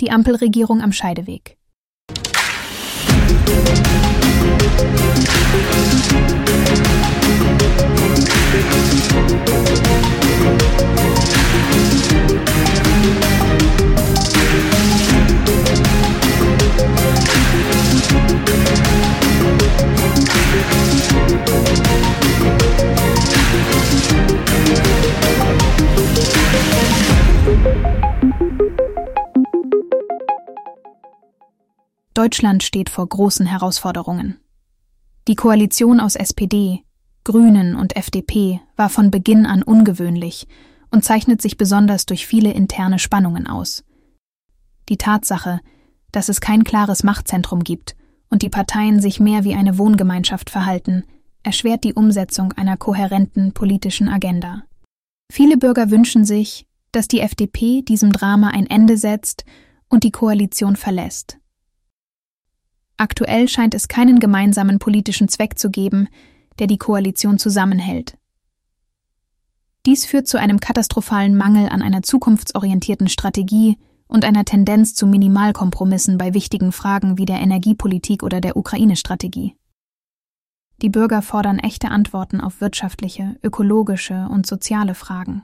Die Ampelregierung am Scheideweg. Deutschland steht vor großen Herausforderungen. Die Koalition aus SPD, Grünen und FDP war von Beginn an ungewöhnlich und zeichnet sich besonders durch viele interne Spannungen aus. Die Tatsache, dass es kein klares Machtzentrum gibt und die Parteien sich mehr wie eine Wohngemeinschaft verhalten, erschwert die Umsetzung einer kohärenten politischen Agenda. Viele Bürger wünschen sich, dass die FDP diesem Drama ein Ende setzt und die Koalition verlässt. Aktuell scheint es keinen gemeinsamen politischen Zweck zu geben, der die Koalition zusammenhält. Dies führt zu einem katastrophalen Mangel an einer zukunftsorientierten Strategie und einer Tendenz zu Minimalkompromissen bei wichtigen Fragen wie der Energiepolitik oder der Ukraine-Strategie. Die Bürger fordern echte Antworten auf wirtschaftliche, ökologische und soziale Fragen.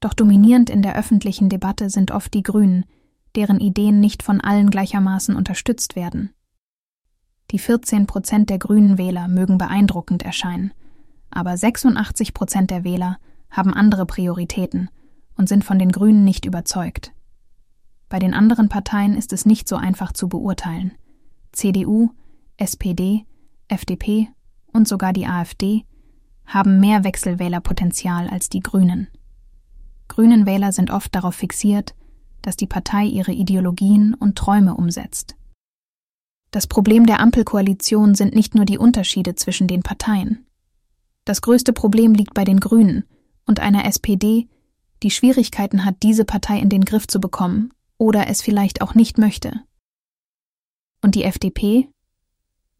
Doch dominierend in der öffentlichen Debatte sind oft die Grünen, deren Ideen nicht von allen gleichermaßen unterstützt werden. Die 14 Prozent der grünen Wähler mögen beeindruckend erscheinen, aber 86 Prozent der Wähler haben andere Prioritäten und sind von den Grünen nicht überzeugt. Bei den anderen Parteien ist es nicht so einfach zu beurteilen. CDU, SPD, FDP und sogar die AfD haben mehr Wechselwählerpotenzial als die Grünen. Grünen Wähler sind oft darauf fixiert, dass die Partei ihre Ideologien und Träume umsetzt. Das Problem der Ampelkoalition sind nicht nur die Unterschiede zwischen den Parteien. Das größte Problem liegt bei den Grünen und einer SPD, die Schwierigkeiten hat, diese Partei in den Griff zu bekommen oder es vielleicht auch nicht möchte. Und die FDP?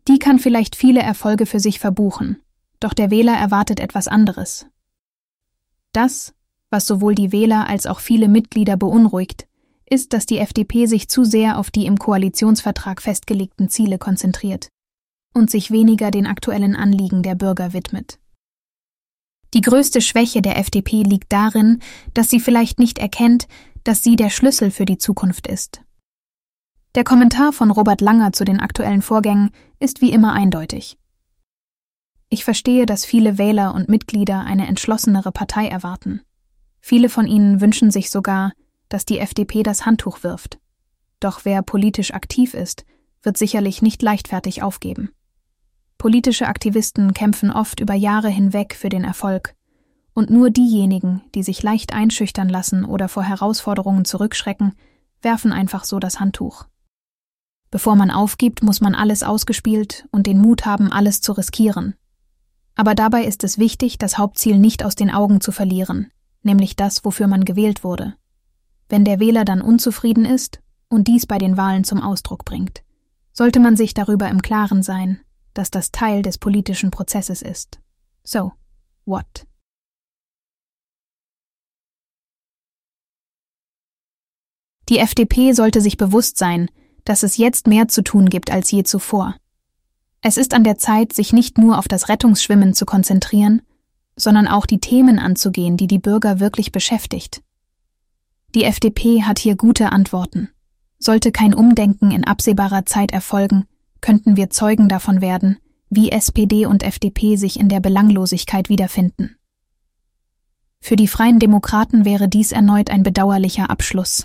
Die kann vielleicht viele Erfolge für sich verbuchen, doch der Wähler erwartet etwas anderes. Das, was sowohl die Wähler als auch viele Mitglieder beunruhigt, ist, dass die FDP sich zu sehr auf die im Koalitionsvertrag festgelegten Ziele konzentriert und sich weniger den aktuellen Anliegen der Bürger widmet. Die größte Schwäche der FDP liegt darin, dass sie vielleicht nicht erkennt, dass sie der Schlüssel für die Zukunft ist. Der Kommentar von Robert Langer zu den aktuellen Vorgängen ist wie immer eindeutig. Ich verstehe, dass viele Wähler und Mitglieder eine entschlossenere Partei erwarten. Viele von ihnen wünschen sich sogar, dass die FDP das Handtuch wirft. Doch wer politisch aktiv ist, wird sicherlich nicht leichtfertig aufgeben. Politische Aktivisten kämpfen oft über Jahre hinweg für den Erfolg, und nur diejenigen, die sich leicht einschüchtern lassen oder vor Herausforderungen zurückschrecken, werfen einfach so das Handtuch. Bevor man aufgibt, muss man alles ausgespielt und den Mut haben, alles zu riskieren. Aber dabei ist es wichtig, das Hauptziel nicht aus den Augen zu verlieren, nämlich das, wofür man gewählt wurde wenn der Wähler dann unzufrieden ist und dies bei den Wahlen zum Ausdruck bringt, sollte man sich darüber im Klaren sein, dass das Teil des politischen Prozesses ist. So, what? Die FDP sollte sich bewusst sein, dass es jetzt mehr zu tun gibt als je zuvor. Es ist an der Zeit, sich nicht nur auf das Rettungsschwimmen zu konzentrieren, sondern auch die Themen anzugehen, die die Bürger wirklich beschäftigt. Die FDP hat hier gute Antworten. Sollte kein Umdenken in absehbarer Zeit erfolgen, könnten wir Zeugen davon werden, wie SPD und FDP sich in der Belanglosigkeit wiederfinden. Für die Freien Demokraten wäre dies erneut ein bedauerlicher Abschluss.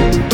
Thank you.